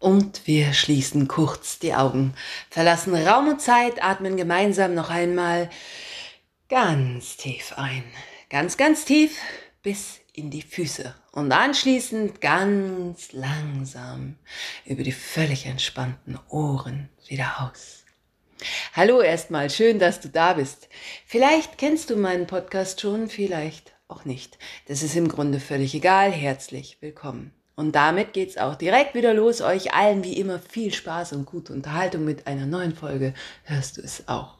Und wir schließen kurz die Augen, verlassen Raum und Zeit, atmen gemeinsam noch einmal ganz tief ein. Ganz, ganz tief bis in die Füße. Und anschließend ganz langsam über die völlig entspannten Ohren wieder aus. Hallo erstmal, schön, dass du da bist. Vielleicht kennst du meinen Podcast schon, vielleicht auch nicht. Das ist im Grunde völlig egal. Herzlich willkommen. Und damit geht's auch direkt wieder los. Euch allen wie immer viel Spaß und gute Unterhaltung mit einer neuen Folge. Hörst du es auch?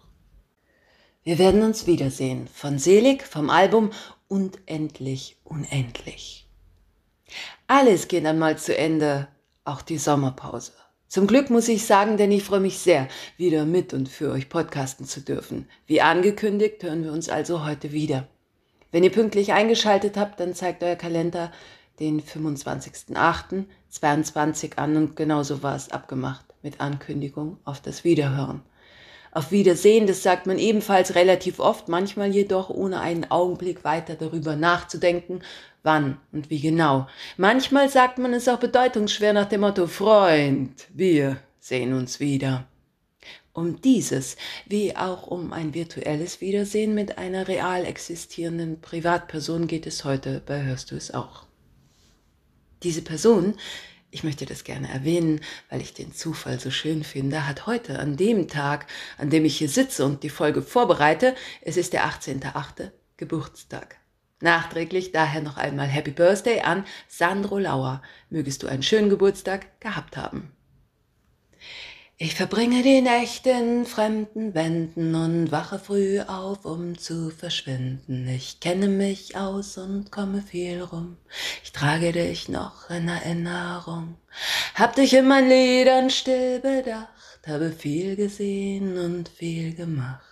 Wir werden uns wiedersehen. Von Selig, vom Album und endlich unendlich. Alles geht einmal zu Ende, auch die Sommerpause. Zum Glück muss ich sagen, denn ich freue mich sehr, wieder mit und für euch podcasten zu dürfen. Wie angekündigt, hören wir uns also heute wieder. Wenn ihr pünktlich eingeschaltet habt, dann zeigt euer Kalender den 25.08.22 an und genauso war es abgemacht mit Ankündigung auf das Wiederhören. Auf Wiedersehen, das sagt man ebenfalls relativ oft, manchmal jedoch ohne einen Augenblick weiter darüber nachzudenken, wann und wie genau. Manchmal sagt man es auch bedeutungsschwer nach dem Motto Freund, wir sehen uns wieder. Um dieses, wie auch um ein virtuelles Wiedersehen mit einer real existierenden Privatperson geht es heute bei Hörst du es auch. Diese Person, ich möchte das gerne erwähnen, weil ich den Zufall so schön finde, hat heute an dem Tag, an dem ich hier sitze und die Folge vorbereite, es ist der 18.8. Geburtstag. Nachträglich daher noch einmal Happy Birthday an Sandro Lauer. Mögest du einen schönen Geburtstag gehabt haben. Ich verbringe die Nächte in fremden Wänden und wache früh auf, um zu verschwinden. Ich kenne mich aus und komme viel rum. Ich trage dich noch in Erinnerung. Hab dich in meinen Liedern still bedacht, habe viel gesehen und viel gemacht.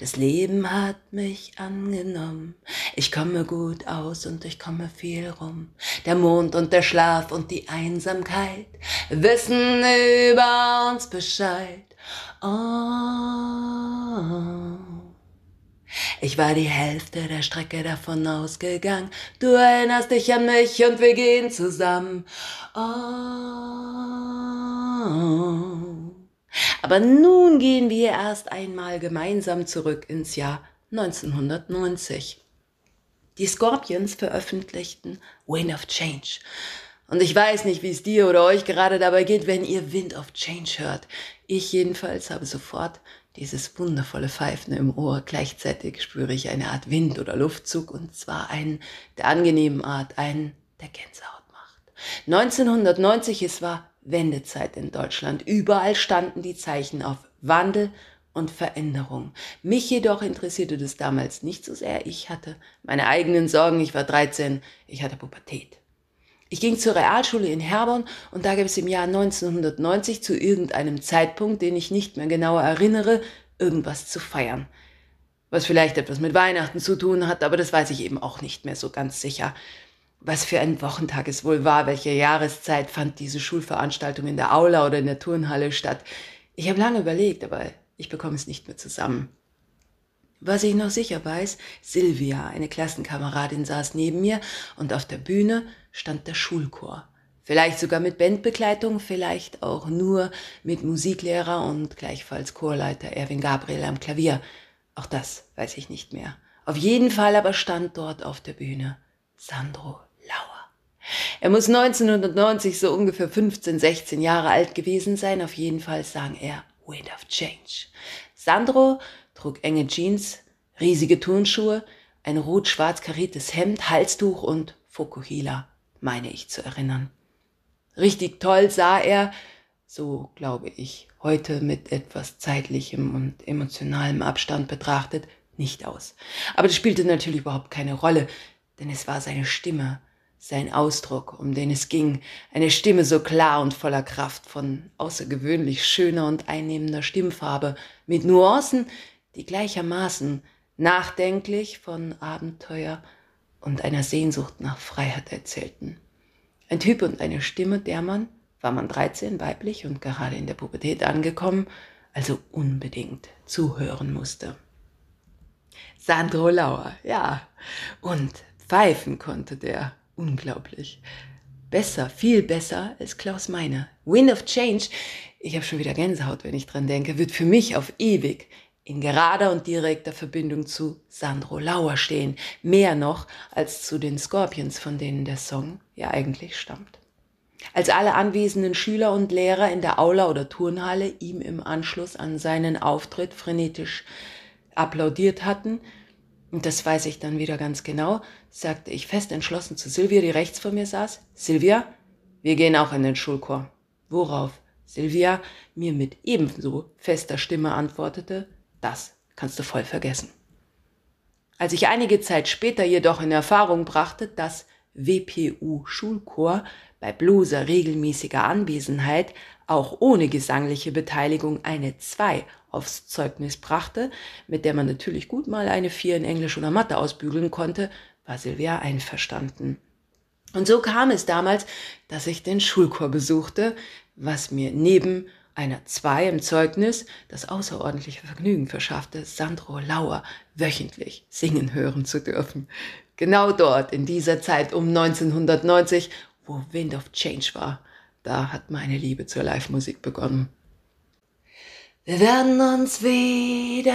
Das Leben hat mich angenommen. Ich komme gut aus und ich komme viel rum. Der Mond und der Schlaf und die Einsamkeit wissen über uns Bescheid. Oh. Ich war die Hälfte der Strecke davon ausgegangen. Du erinnerst dich an mich und wir gehen zusammen. Oh. Aber nun gehen wir erst einmal gemeinsam zurück ins Jahr 1990. Die Scorpions veröffentlichten Wind of Change. Und ich weiß nicht, wie es dir oder euch gerade dabei geht, wenn ihr Wind of Change hört. Ich jedenfalls habe sofort dieses wundervolle Pfeifen im Ohr. Gleichzeitig spüre ich eine Art Wind oder Luftzug und zwar einen der angenehmen Art, einen der Gänsehaut macht. 1990, es war Wendezeit in Deutschland. Überall standen die Zeichen auf Wandel und Veränderung. Mich jedoch interessierte das damals nicht so sehr. Ich hatte meine eigenen Sorgen. Ich war 13. Ich hatte Pubertät. Ich ging zur Realschule in Herborn und da gab es im Jahr 1990 zu irgendeinem Zeitpunkt, den ich nicht mehr genauer erinnere, irgendwas zu feiern. Was vielleicht etwas mit Weihnachten zu tun hat, aber das weiß ich eben auch nicht mehr so ganz sicher. Was für ein Wochentag es wohl war, welche Jahreszeit fand diese Schulveranstaltung in der Aula oder in der Turnhalle statt. Ich habe lange überlegt, aber ich bekomme es nicht mehr zusammen. Was ich noch sicher weiß, Silvia, eine Klassenkameradin, saß neben mir und auf der Bühne stand der Schulchor. Vielleicht sogar mit Bandbegleitung, vielleicht auch nur mit Musiklehrer und gleichfalls Chorleiter Erwin Gabriel am Klavier. Auch das weiß ich nicht mehr. Auf jeden Fall aber stand dort auf der Bühne Sandro. Er muss 1990 so ungefähr 15, 16 Jahre alt gewesen sein. Auf jeden Fall sang er Wind of Change. Sandro trug enge Jeans, riesige Turnschuhe, ein rot-schwarz kariertes Hemd, Halstuch und Fokuhila, meine ich zu erinnern. Richtig toll sah er, so glaube ich, heute mit etwas zeitlichem und emotionalem Abstand betrachtet, nicht aus. Aber das spielte natürlich überhaupt keine Rolle, denn es war seine Stimme, sein Ausdruck, um den es ging, eine Stimme so klar und voller Kraft, von außergewöhnlich schöner und einnehmender Stimmfarbe, mit Nuancen, die gleichermaßen nachdenklich von Abenteuer und einer Sehnsucht nach Freiheit erzählten. Ein Typ und eine Stimme, der man, war man 13, weiblich und gerade in der Pubertät angekommen, also unbedingt zuhören musste. Sandro Lauer, ja. Und pfeifen konnte der unglaublich. Besser, viel besser als Klaus Meine. Wind of Change, ich habe schon wieder Gänsehaut, wenn ich dran denke, wird für mich auf ewig in gerader und direkter Verbindung zu Sandro Lauer stehen. Mehr noch als zu den Scorpions, von denen der Song ja eigentlich stammt. Als alle anwesenden Schüler und Lehrer in der Aula oder Turnhalle ihm im Anschluss an seinen Auftritt frenetisch applaudiert hatten, und das weiß ich dann wieder ganz genau, sagte ich fest entschlossen zu Silvia, die rechts vor mir saß, Silvia, wir gehen auch in den Schulchor. Worauf Silvia mir mit ebenso fester Stimme antwortete, das kannst du voll vergessen. Als ich einige Zeit später jedoch in Erfahrung brachte, dass WPU-Schulchor bei bloßer regelmäßiger Anwesenheit auch ohne gesangliche Beteiligung eine 2 aufs Zeugnis brachte, mit der man natürlich gut mal eine 4 in Englisch oder Mathe ausbügeln konnte, war Silvia einverstanden. Und so kam es damals, dass ich den Schulchor besuchte, was mir neben einer 2 im Zeugnis das außerordentliche Vergnügen verschaffte, Sandro Lauer wöchentlich singen hören zu dürfen. Genau dort, in dieser Zeit um 1990, wo Wind of Change war, da hat meine Liebe zur Live-Musik begonnen. Wir werden uns wiedersehen,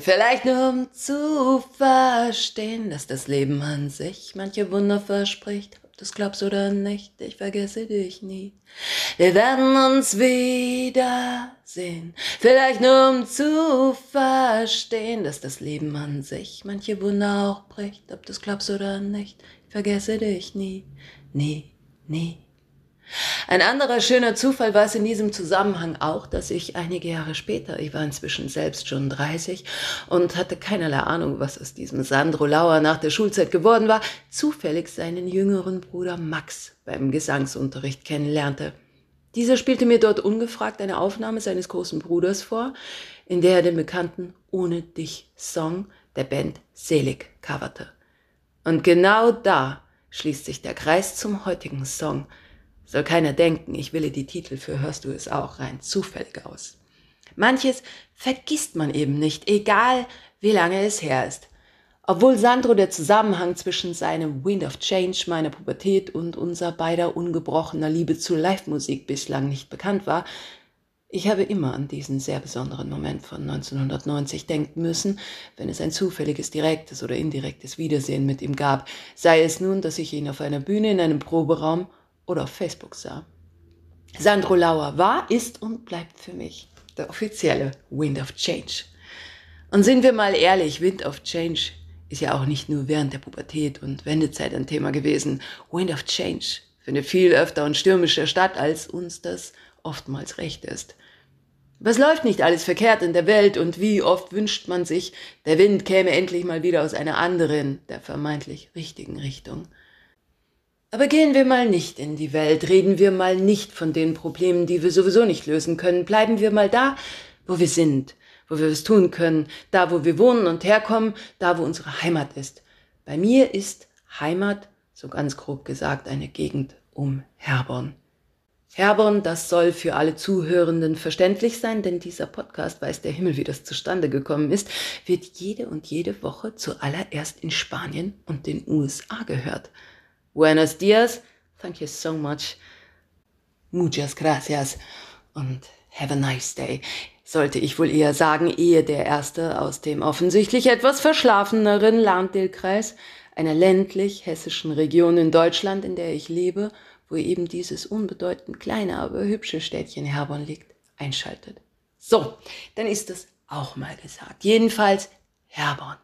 vielleicht nur um zu verstehen, dass das Leben an sich manche Wunder verspricht. Ob du es glaubst oder nicht, ich vergesse dich nie. Wir werden uns wiedersehen, vielleicht nur um zu verstehen, dass das Leben an sich manche Wunder auch bricht. Ob du es glaubst oder nicht, ich vergesse dich nie, nie, nie. Ein anderer schöner Zufall war es in diesem Zusammenhang auch, dass ich einige Jahre später, ich war inzwischen selbst schon 30 und hatte keinerlei Ahnung, was aus diesem Sandro Lauer nach der Schulzeit geworden war, zufällig seinen jüngeren Bruder Max beim Gesangsunterricht kennenlernte. Dieser spielte mir dort ungefragt eine Aufnahme seines großen Bruders vor, in der er den bekannten Ohne dich Song der Band Selig coverte. Und genau da schließt sich der Kreis zum heutigen Song, soll keiner denken, ich wähle die Titel für Hörst du es auch rein zufällig aus. Manches vergisst man eben nicht, egal wie lange es her ist. Obwohl Sandro der Zusammenhang zwischen seinem Wind of Change, meiner Pubertät und unser beider ungebrochener Liebe zu Live-Musik bislang nicht bekannt war, ich habe immer an diesen sehr besonderen Moment von 1990 denken müssen, wenn es ein zufälliges direktes oder indirektes Wiedersehen mit ihm gab, sei es nun, dass ich ihn auf einer Bühne in einem Proberaum oder auf Facebook sah. Sandro Lauer war, ist und bleibt für mich der offizielle Wind of Change. Und sind wir mal ehrlich, Wind of Change ist ja auch nicht nur während der Pubertät und Wendezeit ein Thema gewesen. Wind of Change findet viel öfter und stürmischer statt, als uns das oftmals recht ist. Was läuft nicht alles verkehrt in der Welt und wie oft wünscht man sich, der Wind käme endlich mal wieder aus einer anderen, der vermeintlich richtigen Richtung. Aber gehen wir mal nicht in die Welt, reden wir mal nicht von den Problemen, die wir sowieso nicht lösen können, bleiben wir mal da, wo wir sind, wo wir es tun können, da, wo wir wohnen und herkommen, da, wo unsere Heimat ist. Bei mir ist Heimat, so ganz grob gesagt, eine Gegend um Herborn. Herborn, das soll für alle Zuhörenden verständlich sein, denn dieser Podcast weiß der Himmel, wie das zustande gekommen ist, wird jede und jede Woche zuallererst in Spanien und den USA gehört. Buenos dias. Thank you so much. Muchas gracias. Und have a nice day. Sollte ich wohl eher sagen, ehe der Erste aus dem offensichtlich etwas verschlafeneren Landil-Kreis, einer ländlich-hessischen Region in Deutschland, in der ich lebe, wo eben dieses unbedeutend kleine, aber hübsche Städtchen Herborn liegt, einschaltet. So, dann ist es auch mal gesagt. Jedenfalls Herborn.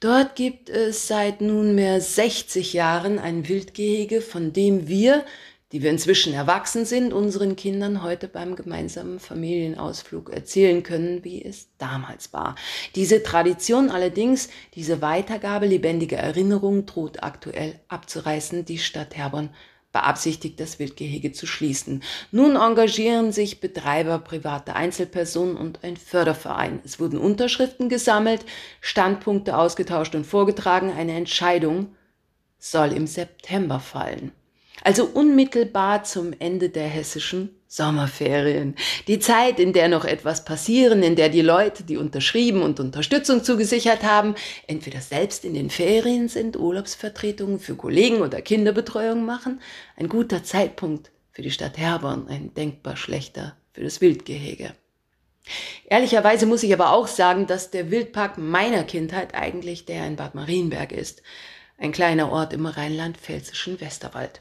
Dort gibt es seit nunmehr 60 Jahren ein Wildgehege, von dem wir, die wir inzwischen erwachsen sind, unseren Kindern heute beim gemeinsamen Familienausflug erzählen können, wie es damals war. Diese Tradition allerdings, diese Weitergabe lebendiger Erinnerung droht aktuell abzureißen. Die Stadt Herborn beabsichtigt, das Wildgehege zu schließen. Nun engagieren sich Betreiber, private Einzelpersonen und ein Förderverein. Es wurden Unterschriften gesammelt, Standpunkte ausgetauscht und vorgetragen. Eine Entscheidung soll im September fallen. Also unmittelbar zum Ende der hessischen Sommerferien. Die Zeit, in der noch etwas passieren, in der die Leute, die unterschrieben und Unterstützung zugesichert haben, entweder selbst in den Ferien sind, Urlaubsvertretungen für Kollegen oder Kinderbetreuung machen. Ein guter Zeitpunkt für die Stadt Herborn, ein denkbar schlechter für das Wildgehege. Ehrlicherweise muss ich aber auch sagen, dass der Wildpark meiner Kindheit eigentlich der in Bad Marienberg ist, ein kleiner Ort im rheinland-pfälzischen Westerwald.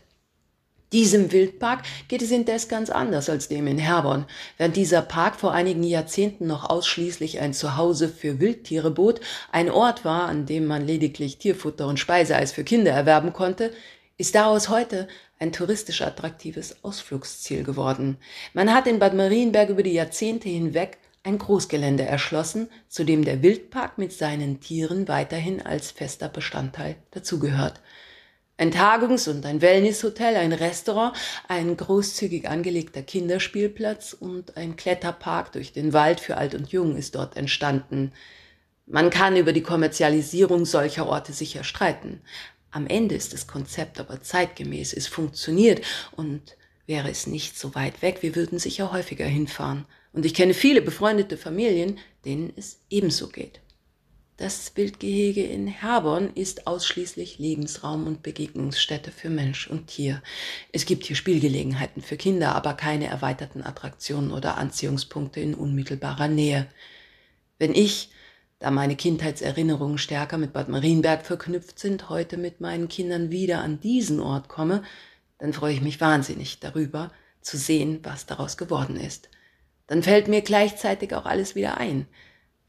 Diesem Wildpark geht es indes ganz anders als dem in Herborn. Während dieser Park vor einigen Jahrzehnten noch ausschließlich ein Zuhause für Wildtiere bot, ein Ort war, an dem man lediglich Tierfutter und Speiseeis für Kinder erwerben konnte, ist daraus heute ein touristisch attraktives Ausflugsziel geworden. Man hat in Bad Marienberg über die Jahrzehnte hinweg ein Großgelände erschlossen, zu dem der Wildpark mit seinen Tieren weiterhin als fester Bestandteil dazugehört. Ein Tagungs- und ein Wellnesshotel, ein Restaurant, ein großzügig angelegter Kinderspielplatz und ein Kletterpark durch den Wald für Alt und Jung ist dort entstanden. Man kann über die Kommerzialisierung solcher Orte sicher streiten. Am Ende ist das Konzept aber zeitgemäß, es funktioniert und wäre es nicht so weit weg, wir würden sicher häufiger hinfahren. Und ich kenne viele befreundete Familien, denen es ebenso geht. Das Wildgehege in Herborn ist ausschließlich Lebensraum und Begegnungsstätte für Mensch und Tier. Es gibt hier Spielgelegenheiten für Kinder, aber keine erweiterten Attraktionen oder Anziehungspunkte in unmittelbarer Nähe. Wenn ich da meine Kindheitserinnerungen stärker mit Bad Marienberg verknüpft sind, heute mit meinen Kindern wieder an diesen Ort komme, dann freue ich mich wahnsinnig darüber, zu sehen, was daraus geworden ist. Dann fällt mir gleichzeitig auch alles wieder ein,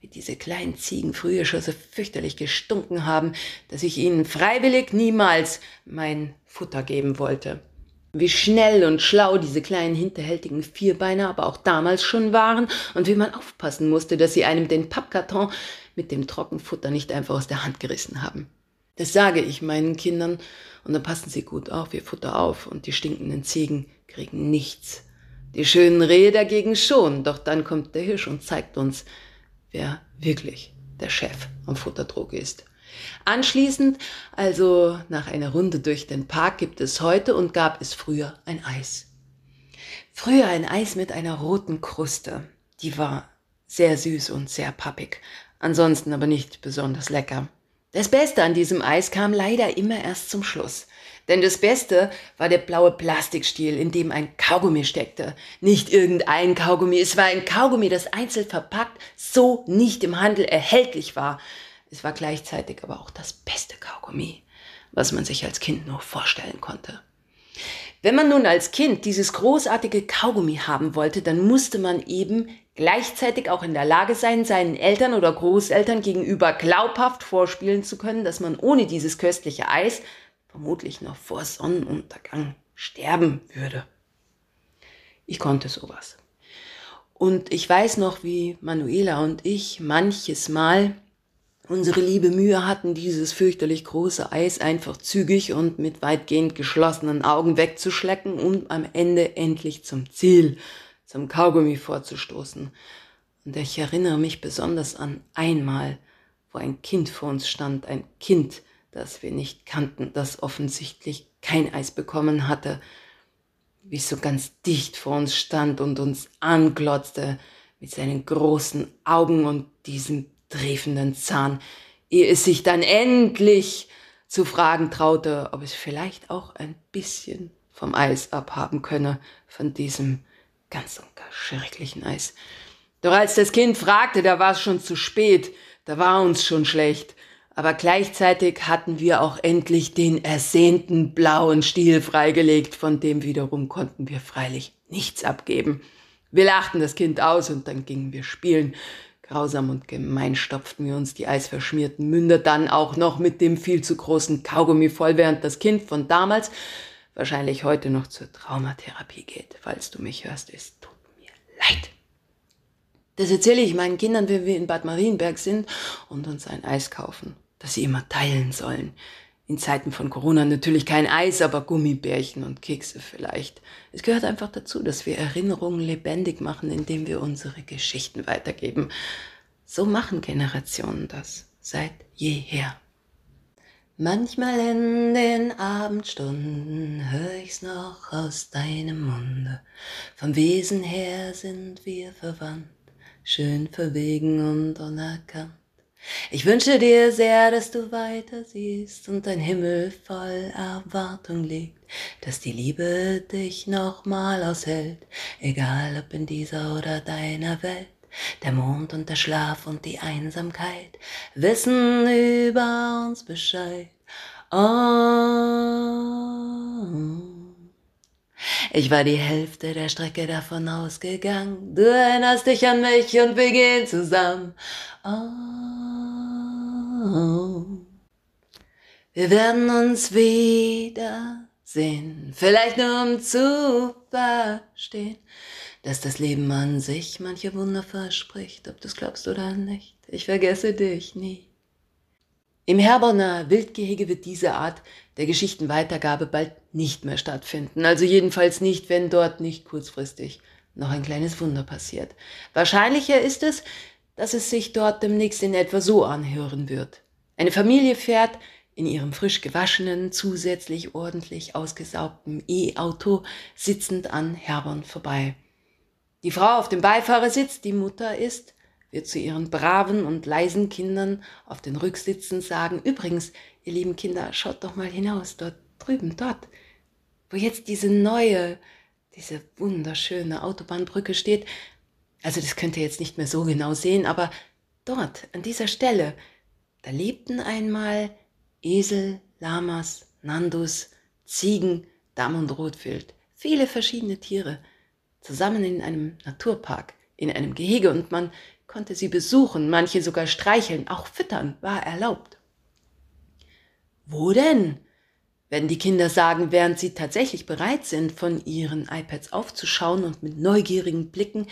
wie diese kleinen Ziegen früher schon so fürchterlich gestunken haben, dass ich ihnen freiwillig niemals mein Futter geben wollte. Wie schnell und schlau diese kleinen hinterhältigen Vierbeiner aber auch damals schon waren und wie man aufpassen musste, dass sie einem den Pappkarton mit dem Trockenfutter nicht einfach aus der Hand gerissen haben. Das sage ich meinen Kindern und dann passen sie gut auf ihr Futter auf und die stinkenden Ziegen kriegen nichts. Die schönen Rehe dagegen schon, doch dann kommt der Hirsch und zeigt uns, wer wirklich der Chef am Futterdruck ist. Anschließend, also nach einer Runde durch den Park, gibt es heute und gab es früher ein Eis. Früher ein Eis mit einer roten Kruste. Die war sehr süß und sehr pappig, ansonsten aber nicht besonders lecker. Das Beste an diesem Eis kam leider immer erst zum Schluss. Denn das Beste war der blaue Plastikstiel, in dem ein Kaugummi steckte. Nicht irgendein Kaugummi, es war ein Kaugummi, das einzeln verpackt so nicht im Handel erhältlich war. Es war gleichzeitig aber auch das beste Kaugummi, was man sich als Kind nur vorstellen konnte. Wenn man nun als Kind dieses großartige Kaugummi haben wollte, dann musste man eben gleichzeitig auch in der Lage sein, seinen Eltern oder Großeltern gegenüber glaubhaft vorspielen zu können, dass man ohne dieses köstliche Eis vermutlich noch vor Sonnenuntergang sterben würde. Ich konnte sowas. Und ich weiß noch, wie Manuela und ich manches Mal unsere liebe Mühe hatten, dieses fürchterlich große Eis einfach zügig und mit weitgehend geschlossenen Augen wegzuschlecken, um am Ende endlich zum Ziel, zum Kaugummi vorzustoßen. Und ich erinnere mich besonders an einmal, wo ein Kind vor uns stand, ein Kind, das wir nicht kannten, das offensichtlich kein Eis bekommen hatte, wie es so ganz dicht vor uns stand und uns anglotzte mit seinen großen Augen und diesem triefenden Zahn, ehe es sich dann endlich zu fragen traute, ob es vielleicht auch ein bisschen vom Eis abhaben könne, von diesem ganz und gar schrecklichen Eis. Doch als das Kind fragte, da war es schon zu spät, da war uns schon schlecht aber gleichzeitig hatten wir auch endlich den ersehnten blauen Stiel freigelegt, von dem wiederum konnten wir freilich nichts abgeben. Wir lachten das Kind aus und dann gingen wir spielen. Grausam und gemein stopften wir uns die eisverschmierten Münder dann auch noch mit dem viel zu großen Kaugummi voll, während das Kind von damals wahrscheinlich heute noch zur Traumatherapie geht. Falls du mich hörst, es tut mir leid. Das erzähle ich meinen Kindern, wenn wir in Bad Marienberg sind und uns ein Eis kaufen das sie immer teilen sollen. In Zeiten von Corona natürlich kein Eis, aber Gummibärchen und Kekse vielleicht. Es gehört einfach dazu, dass wir Erinnerungen lebendig machen, indem wir unsere Geschichten weitergeben. So machen Generationen das seit jeher. Manchmal in den Abendstunden hör ich's noch aus deinem Munde. Vom Wesen her sind wir verwandt, schön verwegen und unerkannt. Ich wünsche dir sehr, dass du weiter siehst und dein Himmel voll Erwartung liegt, dass die Liebe dich nochmal aushält, egal ob in dieser oder deiner Welt. Der Mond und der Schlaf und die Einsamkeit wissen über uns Bescheid. Oh. Ich war die Hälfte der Strecke davon ausgegangen. Du erinnerst dich an mich und wir gehen zusammen. Oh. Wir werden uns wiedersehen, vielleicht nur um zu verstehen, dass das Leben an sich manche Wunder verspricht, ob du es glaubst oder nicht. Ich vergesse dich nie. Im Herborner Wildgehege wird diese Art der Geschichtenweitergabe bald nicht mehr stattfinden, also jedenfalls nicht, wenn dort nicht kurzfristig noch ein kleines Wunder passiert. Wahrscheinlicher ist es, dass es sich dort demnächst in etwa so anhören wird. Eine Familie fährt in ihrem frisch gewaschenen, zusätzlich ordentlich ausgesaugten E-Auto sitzend an Herborn vorbei. Die Frau auf dem Beifahrersitz, die Mutter ist, wird zu ihren braven und leisen Kindern auf den Rücksitzen sagen, übrigens, ihr lieben Kinder, schaut doch mal hinaus, dort drüben, dort, wo jetzt diese neue, diese wunderschöne Autobahnbrücke steht. Also das könnt ihr jetzt nicht mehr so genau sehen, aber dort, an dieser Stelle, da lebten einmal Esel, Lamas, Nandus, Ziegen, Damm und Rotwild, viele verschiedene Tiere – zusammen in einem Naturpark, in einem Gehege und man konnte sie besuchen, manche sogar streicheln, auch füttern war erlaubt. Wo denn? Werden die Kinder sagen, während sie tatsächlich bereit sind, von ihren iPads aufzuschauen und mit neugierigen Blicken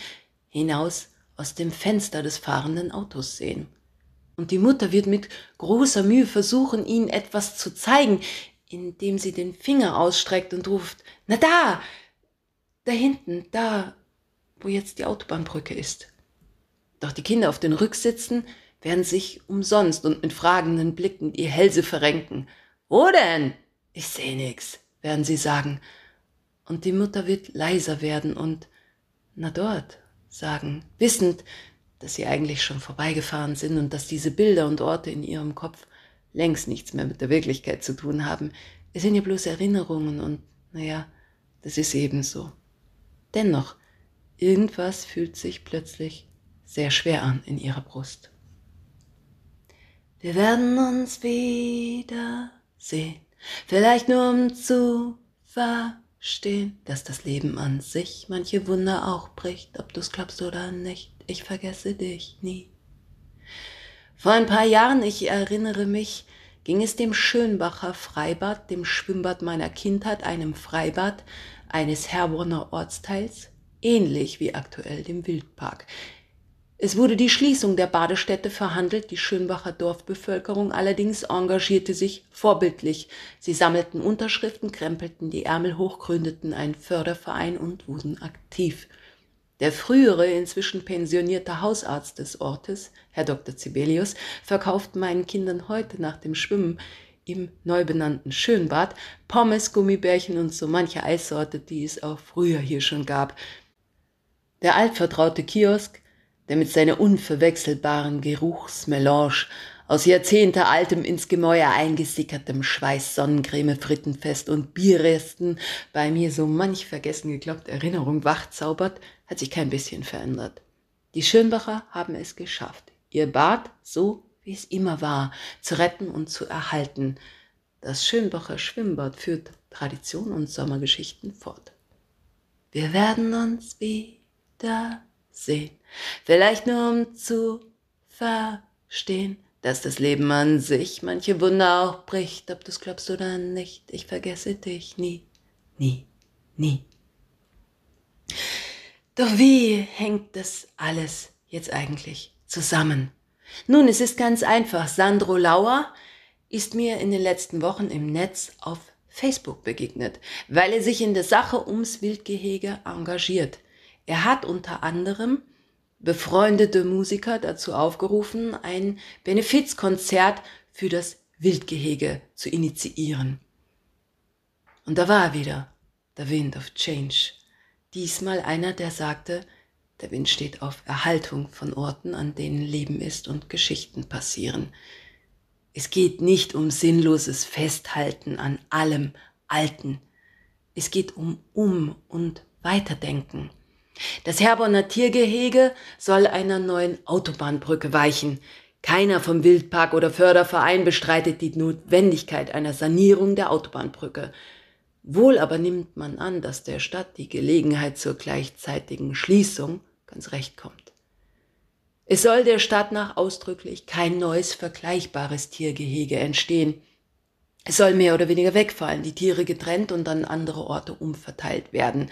hinaus aus dem Fenster des fahrenden Autos sehen. Und die Mutter wird mit großer Mühe versuchen, ihnen etwas zu zeigen, indem sie den Finger ausstreckt und ruft, na da, da hinten, da, wo jetzt die Autobahnbrücke ist. Doch die Kinder auf den Rücksitzen werden sich umsonst und mit fragenden Blicken die Hälse verrenken. Wo denn? Ich seh nix, werden sie sagen. Und die Mutter wird leiser werden und na dort sagen, wissend, dass sie eigentlich schon vorbeigefahren sind und dass diese Bilder und Orte in ihrem Kopf längst nichts mehr mit der Wirklichkeit zu tun haben. Es sind ja bloß Erinnerungen und naja, das ist ebenso. Dennoch, irgendwas fühlt sich plötzlich sehr schwer an in ihrer Brust. Wir werden uns wieder sehen, vielleicht nur um zu verstehen, dass das Leben an sich manche Wunder auch bricht, ob du's glaubst oder nicht. Ich vergesse dich nie. Vor ein paar Jahren, ich erinnere mich, ging es dem Schönbacher Freibad, dem Schwimmbad meiner Kindheit, einem Freibad, eines Herborner Ortsteils, ähnlich wie aktuell dem Wildpark. Es wurde die Schließung der Badestätte verhandelt, die Schönbacher Dorfbevölkerung allerdings engagierte sich vorbildlich. Sie sammelten Unterschriften, krempelten die Ärmel hoch, gründeten einen Förderverein und wurden aktiv. Der frühere, inzwischen pensionierte Hausarzt des Ortes, Herr Dr. Sibelius, verkauft meinen Kindern heute nach dem Schwimmen im neu benannten Schönbad Pommes, Gummibärchen und so manche Eissorte, die es auch früher hier schon gab. Der altvertraute Kiosk, der mit seiner unverwechselbaren Geruchsmelange aus jahrzehntealtem ins Gemäuer eingesickertem Schweiß, Sonnencreme, Frittenfest und Bierresten bei mir so manch vergessen geglaubt Erinnerung wachzaubert, hat sich kein bisschen verändert. Die Schönbacher haben es geschafft, ihr Bad so wie es immer war, zu retten und zu erhalten. Das Schönbacher Schwimmbad führt Tradition und Sommergeschichten fort. Wir werden uns wieder sehen, vielleicht nur um zu verstehen, dass das Leben an sich manche Wunder auch bricht, ob du es glaubst oder nicht. Ich vergesse dich nie, nie, nie. Doch wie hängt das alles jetzt eigentlich zusammen? Nun, es ist ganz einfach. Sandro Lauer ist mir in den letzten Wochen im Netz auf Facebook begegnet, weil er sich in der Sache ums Wildgehege engagiert. Er hat unter anderem befreundete Musiker dazu aufgerufen, ein Benefizkonzert für das Wildgehege zu initiieren. Und da war wieder der Wind of Change. Diesmal einer, der sagte, der Wind steht auf Erhaltung von Orten, an denen Leben ist und Geschichten passieren. Es geht nicht um sinnloses Festhalten an allem Alten. Es geht um Um- und Weiterdenken. Das Herborner Tiergehege soll einer neuen Autobahnbrücke weichen. Keiner vom Wildpark oder Förderverein bestreitet die Notwendigkeit einer Sanierung der Autobahnbrücke. Wohl aber nimmt man an, dass der Stadt die Gelegenheit zur gleichzeitigen Schließung ganz recht kommt. Es soll der Stadt nach ausdrücklich kein neues vergleichbares Tiergehege entstehen. Es soll mehr oder weniger wegfallen, die Tiere getrennt und an andere Orte umverteilt werden.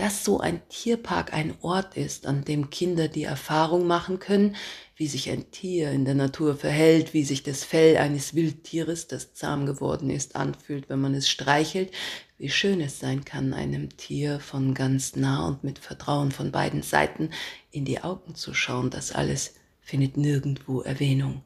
Dass so ein Tierpark ein Ort ist, an dem Kinder die Erfahrung machen können, wie sich ein Tier in der Natur verhält, wie sich das Fell eines Wildtieres, das zahm geworden ist, anfühlt, wenn man es streichelt, wie schön es sein kann, einem Tier von ganz nah und mit Vertrauen von beiden Seiten in die Augen zu schauen, das alles findet nirgendwo Erwähnung.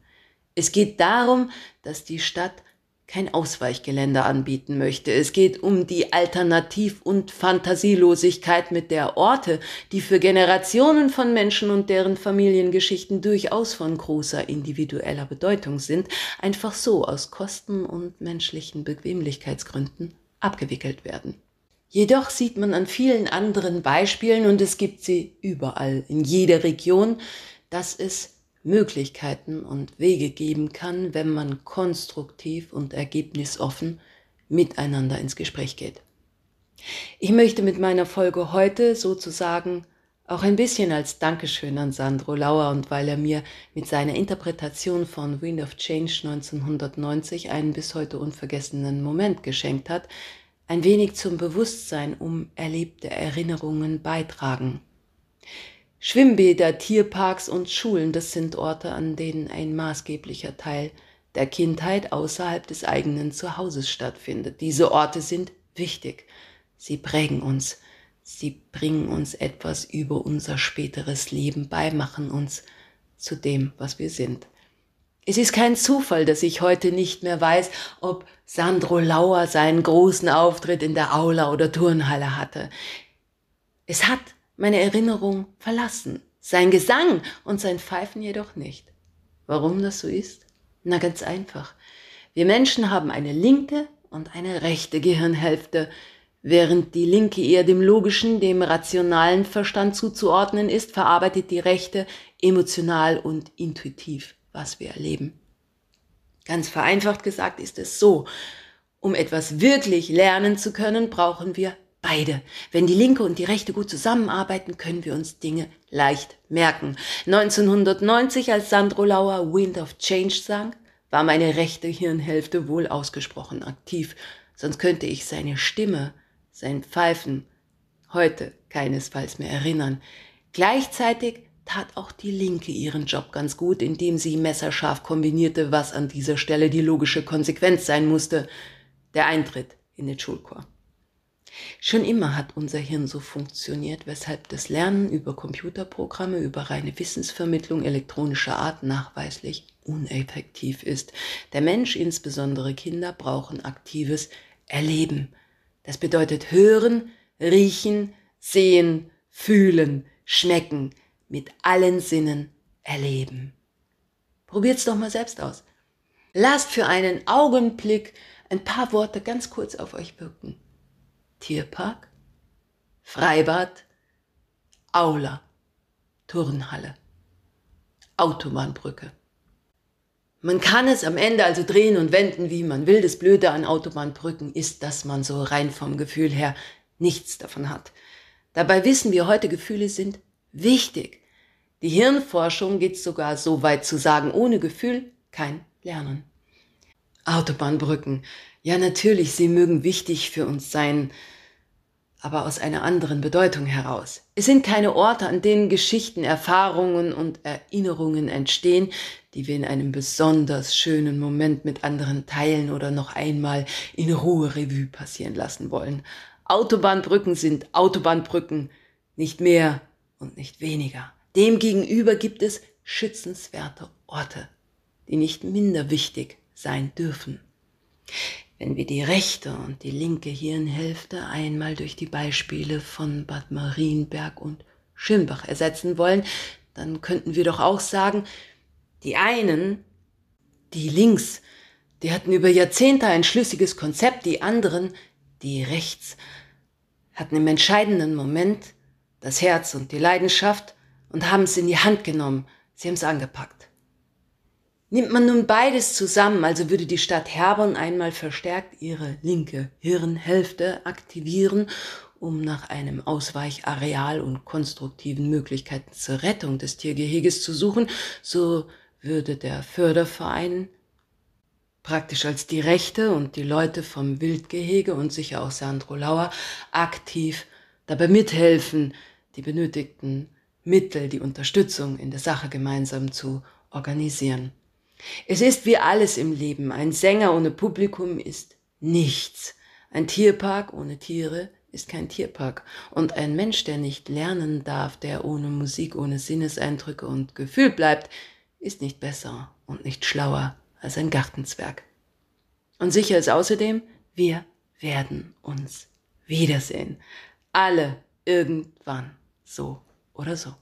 Es geht darum, dass die Stadt kein Ausweichgeländer anbieten möchte. Es geht um die Alternativ- und Fantasielosigkeit, mit der Orte, die für Generationen von Menschen und deren Familiengeschichten durchaus von großer individueller Bedeutung sind, einfach so aus Kosten und menschlichen Bequemlichkeitsgründen abgewickelt werden. Jedoch sieht man an vielen anderen Beispielen, und es gibt sie überall in jeder Region, dass es Möglichkeiten und Wege geben kann, wenn man konstruktiv und ergebnisoffen miteinander ins Gespräch geht. Ich möchte mit meiner Folge heute sozusagen auch ein bisschen als Dankeschön an Sandro Lauer und weil er mir mit seiner Interpretation von Wind of Change 1990 einen bis heute unvergessenen Moment geschenkt hat, ein wenig zum Bewusstsein um erlebte Erinnerungen beitragen. Schwimmbäder, Tierparks und Schulen, das sind Orte, an denen ein maßgeblicher Teil der Kindheit außerhalb des eigenen Zuhauses stattfindet. Diese Orte sind wichtig. Sie prägen uns. Sie bringen uns etwas über unser späteres Leben bei, machen uns zu dem, was wir sind. Es ist kein Zufall, dass ich heute nicht mehr weiß, ob Sandro Lauer seinen großen Auftritt in der Aula oder Turnhalle hatte. Es hat meine Erinnerung verlassen, sein Gesang und sein Pfeifen jedoch nicht. Warum das so ist? Na ganz einfach. Wir Menschen haben eine linke und eine rechte Gehirnhälfte. Während die linke eher dem logischen, dem rationalen Verstand zuzuordnen ist, verarbeitet die rechte emotional und intuitiv, was wir erleben. Ganz vereinfacht gesagt ist es so, um etwas wirklich lernen zu können, brauchen wir Beide. Wenn die linke und die rechte gut zusammenarbeiten, können wir uns Dinge leicht merken. 1990, als Sandro Lauer Wind of Change sang, war meine rechte Hirnhälfte wohl ausgesprochen aktiv, sonst könnte ich seine Stimme, sein Pfeifen heute keinesfalls mehr erinnern. Gleichzeitig tat auch die Linke ihren Job ganz gut, indem sie messerscharf kombinierte, was an dieser Stelle die logische Konsequenz sein musste, der Eintritt in den Schulchor. Schon immer hat unser Hirn so funktioniert, weshalb das Lernen über Computerprogramme, über reine Wissensvermittlung elektronischer Art nachweislich uneffektiv ist. Der Mensch, insbesondere Kinder, brauchen aktives Erleben. Das bedeutet hören, riechen, sehen, fühlen, schmecken, mit allen Sinnen erleben. Probiert's doch mal selbst aus. Lasst für einen Augenblick ein paar Worte ganz kurz auf euch wirken. Tierpark, Freibad, Aula, Turnhalle, Autobahnbrücke. Man kann es am Ende also drehen und wenden, wie man will. Das Blöde an Autobahnbrücken ist, dass man so rein vom Gefühl her nichts davon hat. Dabei wissen wir heute, Gefühle sind wichtig. Die Hirnforschung geht sogar so weit zu sagen, ohne Gefühl kein Lernen. Autobahnbrücken. Ja, natürlich, sie mögen wichtig für uns sein, aber aus einer anderen Bedeutung heraus. Es sind keine Orte, an denen Geschichten, Erfahrungen und Erinnerungen entstehen, die wir in einem besonders schönen Moment mit anderen teilen oder noch einmal in Ruhe Revue passieren lassen wollen. Autobahnbrücken sind Autobahnbrücken, nicht mehr und nicht weniger. Demgegenüber gibt es schützenswerte Orte, die nicht minder wichtig sein dürfen. Wenn wir die rechte und die linke Hirnhälfte einmal durch die Beispiele von Bad Marienberg und Schirmbach ersetzen wollen, dann könnten wir doch auch sagen, die einen, die links, die hatten über Jahrzehnte ein schlüssiges Konzept, die anderen, die rechts, hatten im entscheidenden Moment das Herz und die Leidenschaft und haben es in die Hand genommen, sie haben es angepackt. Nimmt man nun beides zusammen, also würde die Stadt Herbern einmal verstärkt ihre linke Hirnhälfte aktivieren, um nach einem Ausweichareal und konstruktiven Möglichkeiten zur Rettung des Tiergeheges zu suchen, so würde der Förderverein praktisch als die Rechte und die Leute vom Wildgehege und sicher auch Sandro Lauer aktiv dabei mithelfen, die benötigten Mittel, die Unterstützung in der Sache gemeinsam zu organisieren. Es ist wie alles im Leben. Ein Sänger ohne Publikum ist nichts. Ein Tierpark ohne Tiere ist kein Tierpark. Und ein Mensch, der nicht lernen darf, der ohne Musik, ohne Sinneseindrücke und Gefühl bleibt, ist nicht besser und nicht schlauer als ein Gartenzwerg. Und sicher ist außerdem, wir werden uns wiedersehen. Alle irgendwann so oder so.